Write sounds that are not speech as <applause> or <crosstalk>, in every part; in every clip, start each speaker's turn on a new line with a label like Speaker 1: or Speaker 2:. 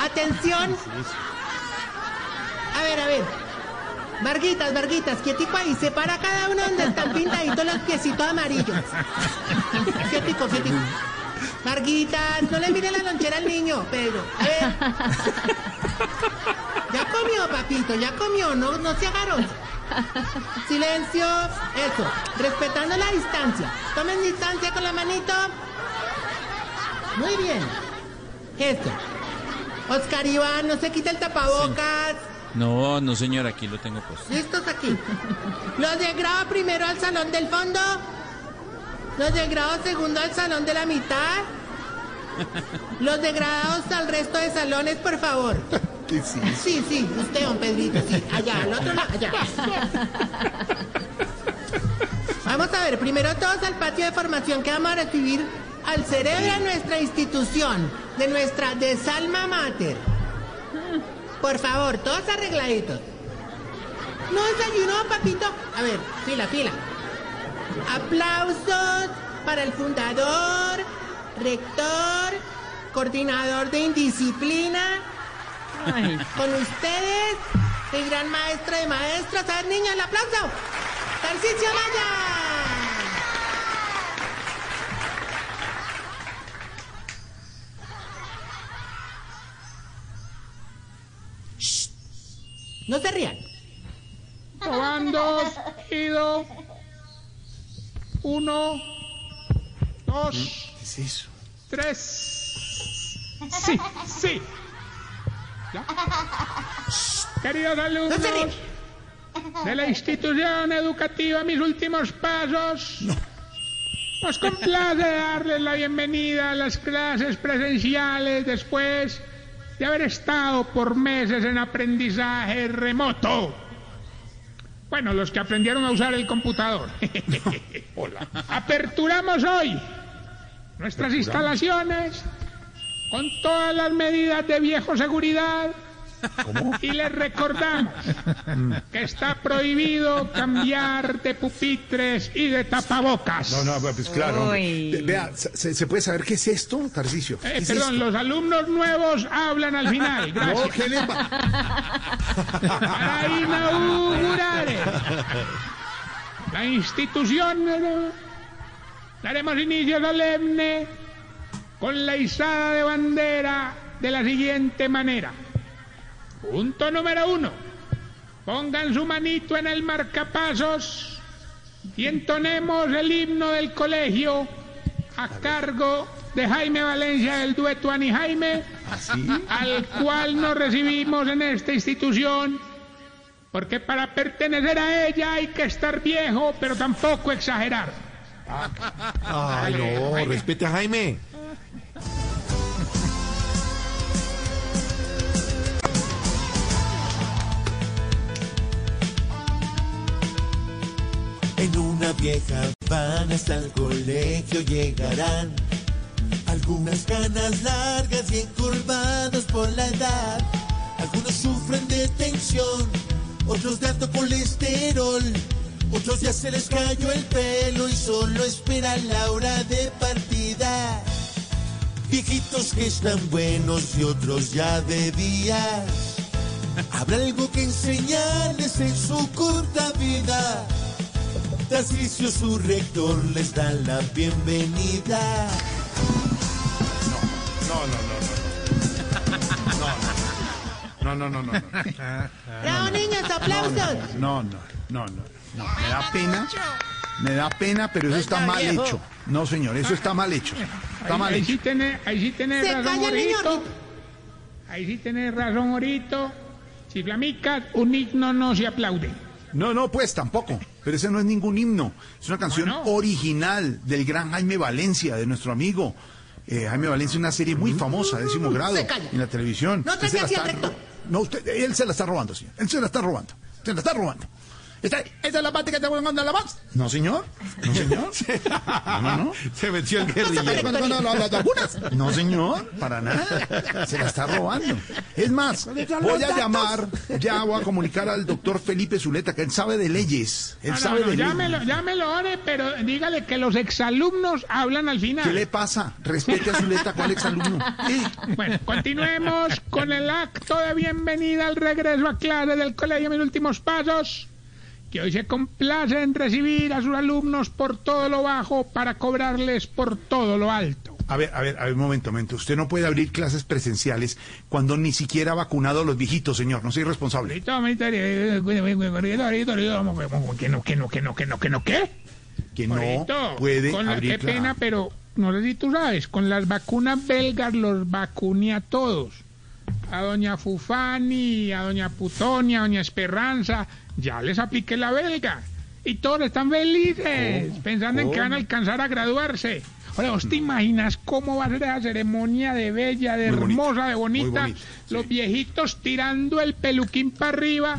Speaker 1: Atención. A ver, a ver. Varguitas, Varguitas, quietico ahí. Separa cada uno donde están pintaditos los piecitos amarillos. Quietico, quietico. Varguitas, no le mire la lonchera al niño, Pedro. A ver. Ya comió, papito, ya comió. No, no se agarró. Silencio. Eso. Respetando la distancia. Tomen distancia con la manito. Muy bien. Esto. Oscar Iván, no se quita el tapabocas.
Speaker 2: No, no señor, aquí lo tengo puesto.
Speaker 1: ¿Listos aquí? Los de grado primero al salón del fondo. Los de grado segundo al salón de la mitad. Los de grados al resto de salones, por favor. <laughs> Sí, sí, usted, don Pedrito, sí. Allá, al otro lado, allá. <laughs> Vamos a ver, primero todos al patio de formación que vamos a recibir al cerebro de nuestra institución, de nuestra desalma mater. Por favor, todos arregladitos. No desayunó, papito. A ver, fila, fila. Aplausos para el fundador, rector, coordinador de indisciplina. Con ustedes, el gran maestro de maestros. A ver, niños, el aplauso. Tarcisio Maya. No se rían.
Speaker 3: Probando, ido. Uno, dos,
Speaker 4: ¿Qué es eso?
Speaker 3: tres. Sí, sí. ¿Ya? Queridos alumnos
Speaker 1: No
Speaker 3: de la institución educativa Mis Últimos Pasos, nos complace darles la bienvenida a las clases presenciales después de haber estado por meses en aprendizaje remoto. Bueno, los que aprendieron a usar el computador. <laughs> Hola. Aperturamos hoy nuestras instalaciones con todas las medidas de viejo seguridad. Y les recordamos que está prohibido cambiar de pupitres y de tapabocas.
Speaker 4: No, no, pues claro. Vea, ¿se, se puede saber qué es esto, Tarcicio? ¿Qué
Speaker 3: Eh,
Speaker 4: es
Speaker 3: perdón,
Speaker 4: esto?
Speaker 3: los alumnos nuevos hablan al final. <laughs>
Speaker 4: No,
Speaker 3: Gracias.
Speaker 4: ¿qué le pa-
Speaker 3: Para inaugurar la institución daremos inicio solemne con la izada de bandera de la siguiente manera. Punto número uno. Pongan su manito en el marcapasos y entonemos el himno del colegio a cargo de Jaime Valencia del dueto Ani Jaime, al cual nos recibimos en esta institución, porque para pertenecer a ella hay que estar viejo, pero tampoco exagerar.
Speaker 4: Ay, no, respete a Jaime.
Speaker 5: En una vieja van hasta el colegio llegarán. Algunas canas largas y encurvadas por la edad. Algunos sufren de tensión, otros de alto colesterol. Otros ya se les cayó el pelo y solo esperan la hora de partida. Viejitos que están buenos y otros ya de días. Habrá algo que enseñarles en su corta vida. Tarcisio, su rector, les da la bienvenida.
Speaker 4: No, no, no, no. No, no, no, no. No,
Speaker 1: Bravo, niños, aplausos.
Speaker 4: no, no, no, no. no. Me da pena. Me da pena, pero eso está mal hecho. No, señor, eso está mal hecho. Está
Speaker 3: Ahí,
Speaker 4: mal
Speaker 3: ahí
Speaker 4: hecho.
Speaker 3: sí tenés, ahí sí tenés razón,
Speaker 1: calla el niño.
Speaker 3: Orito. Ahí sí tenés razón, Orito. Si flamicas, un himno no se aplaude.
Speaker 4: No, no, pues tampoco. Pero ese no es ningún himno. Es una canción
Speaker 3: no?
Speaker 4: original del gran Jaime Valencia, de nuestro amigo. Eh, Jaime Valencia, una serie muy famosa, décimo grado, en la televisión.
Speaker 1: No
Speaker 4: Usted se la está No, usted, él se la está robando, señor. Él se la está robando. Se la está robando. ¿Esta, esta es la parte que te voy a mandar la más? No, señor. No, señor. No, <laughs> no, no.
Speaker 2: Se metió el
Speaker 4: No, no, no, no, las vacunas. No, señor, para nada. Se la está robando. Es más, voy a llamar, ya voy a comunicar al doctor Felipe Zuleta, que él sabe de leyes. Él sabe de
Speaker 3: llámelo,
Speaker 4: leyes.
Speaker 3: llámelo, ore, pero dígale que los exalumnos hablan al final.
Speaker 4: ¿Qué le pasa? Respete a Zuleta, ¿cuál exalumno? Eh,
Speaker 3: Bueno, continuemos con el acto de bienvenida al regreso a clase del colegio Mis Últimos Pasos, que hoy se complace en recibir a sus alumnos por todo lo bajo para cobrarles por todo lo alto.
Speaker 4: A ver, a ver, a ver, un momento, un momento. Usted no puede abrir clases presenciales cuando ni siquiera ha vacunado a los viejitos, señor. No soy
Speaker 3: ahorita, Que no, que no, que no, que no, que no, ¿qué?
Speaker 4: Que no puede
Speaker 3: con la-
Speaker 4: abrir
Speaker 3: Qué
Speaker 4: clases.
Speaker 3: pena, pero no sé si tú sabes, con las vacunas belgas los vacuné a todos. A doña Fufani, a doña Putonia, a doña Esperanza, ya les apliqué la belga. Y todos están felices, pensando en que van a alcanzar a graduarse. Ahora, ¿vos te imaginas cómo va a ser esa ceremonia de bella, de
Speaker 4: Muy bonita,
Speaker 3: hermosa, de bonita, Los viejitos tirando el peluquín para arriba.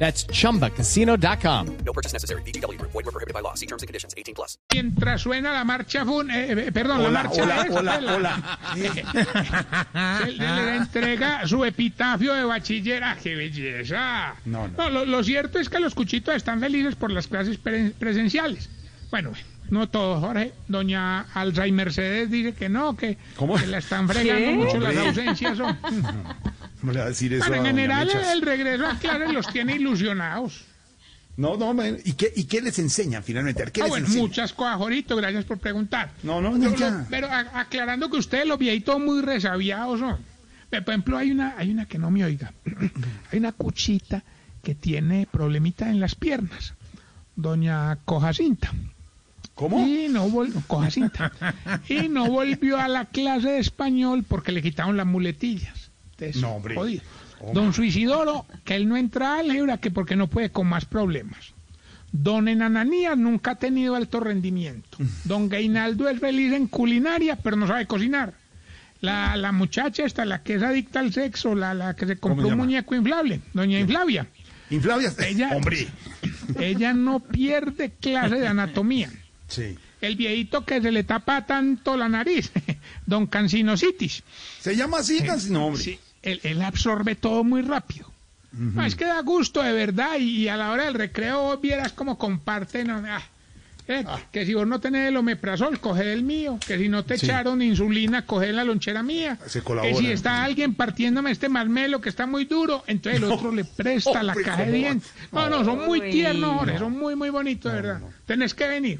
Speaker 6: That's chumbacasino.com.
Speaker 7: No purchase necessary. VGW Group. Void were prohibited by law. See terms and conditions. 18 plus.
Speaker 3: mientras suena la marcha fun, eh, eh, perdón, la
Speaker 4: Hola,
Speaker 3: marcha
Speaker 4: hola,
Speaker 3: esa,
Speaker 4: hola,
Speaker 3: la-
Speaker 4: hola. <laughs>
Speaker 3: se, le entrega su epitafio de bachilleraje, belleza.
Speaker 4: No, no.
Speaker 3: lo, lo cierto es que los cuchitos están felices por las clases pre- presenciales. Bueno, no todos, Jorge. Doña Alzheimer Mercedes dice que no, que,
Speaker 4: ¿Cómo?
Speaker 3: que la están fregando mucho las ausencias. son. <laughs>
Speaker 4: ¿Cómo le va a decir eso
Speaker 3: Bueno,
Speaker 4: a
Speaker 3: en general el regreso a clases los tiene ilusionados.
Speaker 4: No, no, man. ¿Y qué, ¿y qué les enseñan finalmente? ¿Qué
Speaker 3: Ah,
Speaker 4: les
Speaker 3: bueno,
Speaker 4: enseñan?
Speaker 3: muchas cosas, Jorito, gracias por preguntar.
Speaker 4: No, no, no,
Speaker 3: pero a- aclarando que ustedes los viejitos muy resabiados son. Por ejemplo, hay una, hay una que no me oiga. <clears throat> hay una cuchita que tiene problemita en las piernas. Doña Cojacinta.
Speaker 4: ¿Cómo?
Speaker 3: Y no, Cojacinta. <laughs> y no volvió a la clase de español porque le quitaron las muletillas. Entonces,
Speaker 4: No, hombre.
Speaker 3: jodido. Don Suicidoro, que él no entra a álgebra, que porque no puede con más problemas. Don Enananías nunca ha tenido alto rendimiento. Don Gainaldo es feliz en culinaria, pero no sabe cocinar. La, la muchacha esta, la que es adicta al sexo, la, la que se compró un muñeco inflable, doña Inflavia.
Speaker 4: Inflavia. <laughs>
Speaker 3: Ella-
Speaker 4: Hombre.
Speaker 3: Ella no pierde clase de anatomía.
Speaker 4: Sí.
Speaker 3: El viejito que se le tapa tanto la nariz, <laughs> don Cancinositis.
Speaker 4: ¿Se llama así? casi? No, hombre.
Speaker 3: Sí, él, él absorbe todo muy rápido. No, es que da gusto de verdad y, y a la hora del recreo vos vieras cómo comparten. ¿no? Ah, eh, Que si vos no tenés el omeprazol, coge el mío. Que si no te
Speaker 4: Sí.
Speaker 3: echaron insulina, coge la lonchera mía.
Speaker 4: Se
Speaker 3: que si está alguien partiéndome este marmelo que está muy duro, entonces el otro le presta la
Speaker 4: hombre,
Speaker 3: caja de dientes. No, no, son muy tiernos, Jorge, son muy, muy bonitos, de verdad. Tenés que venir.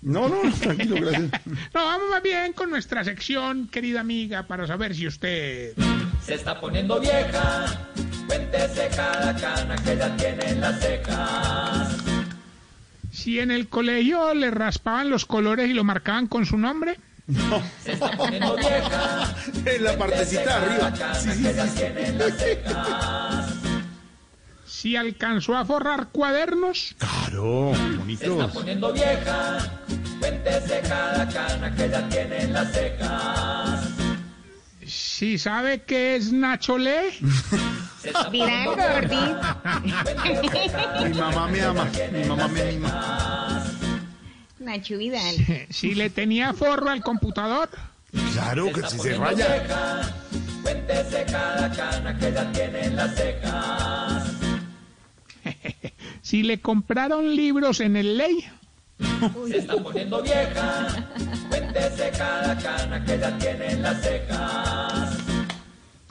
Speaker 4: No, no, <laughs> tranquilo, gracias.
Speaker 3: No, vamos más bien con nuestra sección, querida amiga, para saber si usted...
Speaker 8: Se está poniendo vieja, cuéntese cada cana que ya tiene en las cejas.
Speaker 3: Si en el colegio le raspaban los colores y lo marcaban con su nombre.
Speaker 8: Se está poniendo vieja, <laughs>
Speaker 4: En la partecita de arriba. Sí, sí, sí.
Speaker 3: Si alcanzó a forrar cuadernos.
Speaker 4: Claro,
Speaker 8: Se está
Speaker 4: bonitos.
Speaker 8: poniendo vieja, cuéntese cada cana que ya tiene en las cejas.
Speaker 3: Si sabe qué es Nacho Le.
Speaker 8: Se está
Speaker 9: Mira,
Speaker 8: poniendo
Speaker 9: Gordi.
Speaker 4: Mi mamá me ama, mi mamá me mima.
Speaker 9: Nacho Vidal.
Speaker 3: Si le tenía forro al computador.
Speaker 4: Claro que si se raya.
Speaker 8: vieja, cuéntese cada cana que ya tiene en las cejas. <laughs>
Speaker 3: Si le compraron libros en el ley.
Speaker 8: Se está poniendo vieja, <laughs> cuéntese cada cana que ya tiene en las cejas.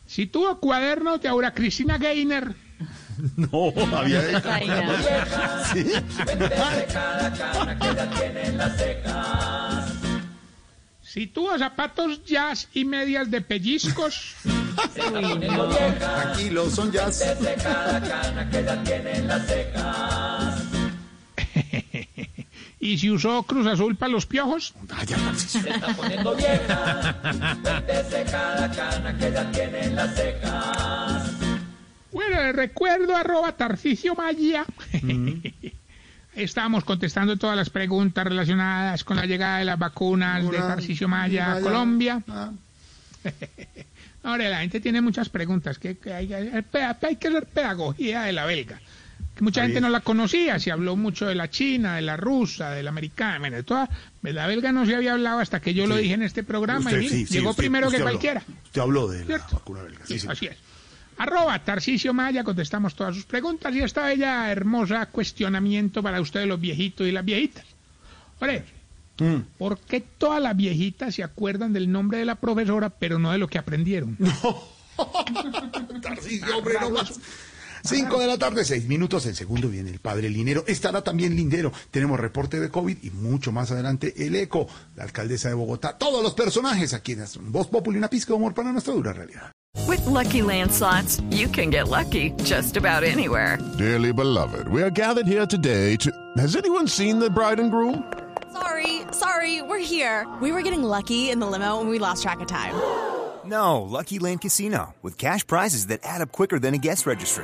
Speaker 3: Si tuvo cuadernos de Aura Cristina Gainer. <laughs>
Speaker 4: No, había. ¿Sí?
Speaker 8: Cada cana que ya tiene en las cejas.
Speaker 3: Si tuvo zapatos jazz y medias de pellizcos.
Speaker 4: Tranquilo, son jazz.
Speaker 8: Cada cana que ya tiene en las cejas.
Speaker 3: Y si usó Cruz Azul para los piojos,
Speaker 4: Ah, ya.
Speaker 8: Se está poniendo vieja. Cada cana que ya tiene en las cejas.
Speaker 3: Bueno, le recuerdo arroba Tarcicio Maya. <laughs> Ahí Estábamos contestando todas las preguntas relacionadas con la llegada de las vacunas de Tarcicio Maya a. Colombia.
Speaker 4: Ah, <laughs>
Speaker 3: Ahora, la gente tiene muchas preguntas, que, que hay, hay- hay que hacer pedagogía de la belga. Que mucha gente no la conocía, se habló mucho de la china, de la rusa, de la americana, bueno, de toda, la belga no se había hablado hasta que yo lo dije en este programa
Speaker 4: usted,
Speaker 3: y
Speaker 4: sí,
Speaker 3: llegó
Speaker 4: usted-
Speaker 3: primero que
Speaker 4: habló.
Speaker 3: cualquiera.
Speaker 4: Usted habló de la vacuna belga. Sí,
Speaker 3: Sí,
Speaker 4: sí.
Speaker 3: así es. Arroba Tarcicio Maya, contestamos todas sus preguntas y esta bella, hermosa cuestionamiento para ustedes los viejitos y las viejitas. Ore,
Speaker 4: Mm.
Speaker 3: ¿por qué todas las viejitas se acuerdan del nombre de la profesora pero no de lo que aprendieron? <laughs> <laughs>
Speaker 4: Tarcisio, hombre, no más. Cinco de la tarde, seis minutos. El segundo viene el padre Linero. Estará también Lindero. Tenemos reporte de COVID y mucho más adelante el eco, la alcaldesa de Bogotá. Todos los personajes aquí en Voz Populi, una pizca de humor para nuestra dura realidad.
Speaker 10: With Lucky Land slots, you can get lucky just about anywhere.
Speaker 11: Dearly beloved, we are gathered here today to. Has anyone seen the bride and groom?
Speaker 12: Sorry, sorry, we're here. We were getting lucky in the limo and we lost track of time.
Speaker 13: No, Lucky Land Casino, with cash prizes that add up quicker than a guest registry.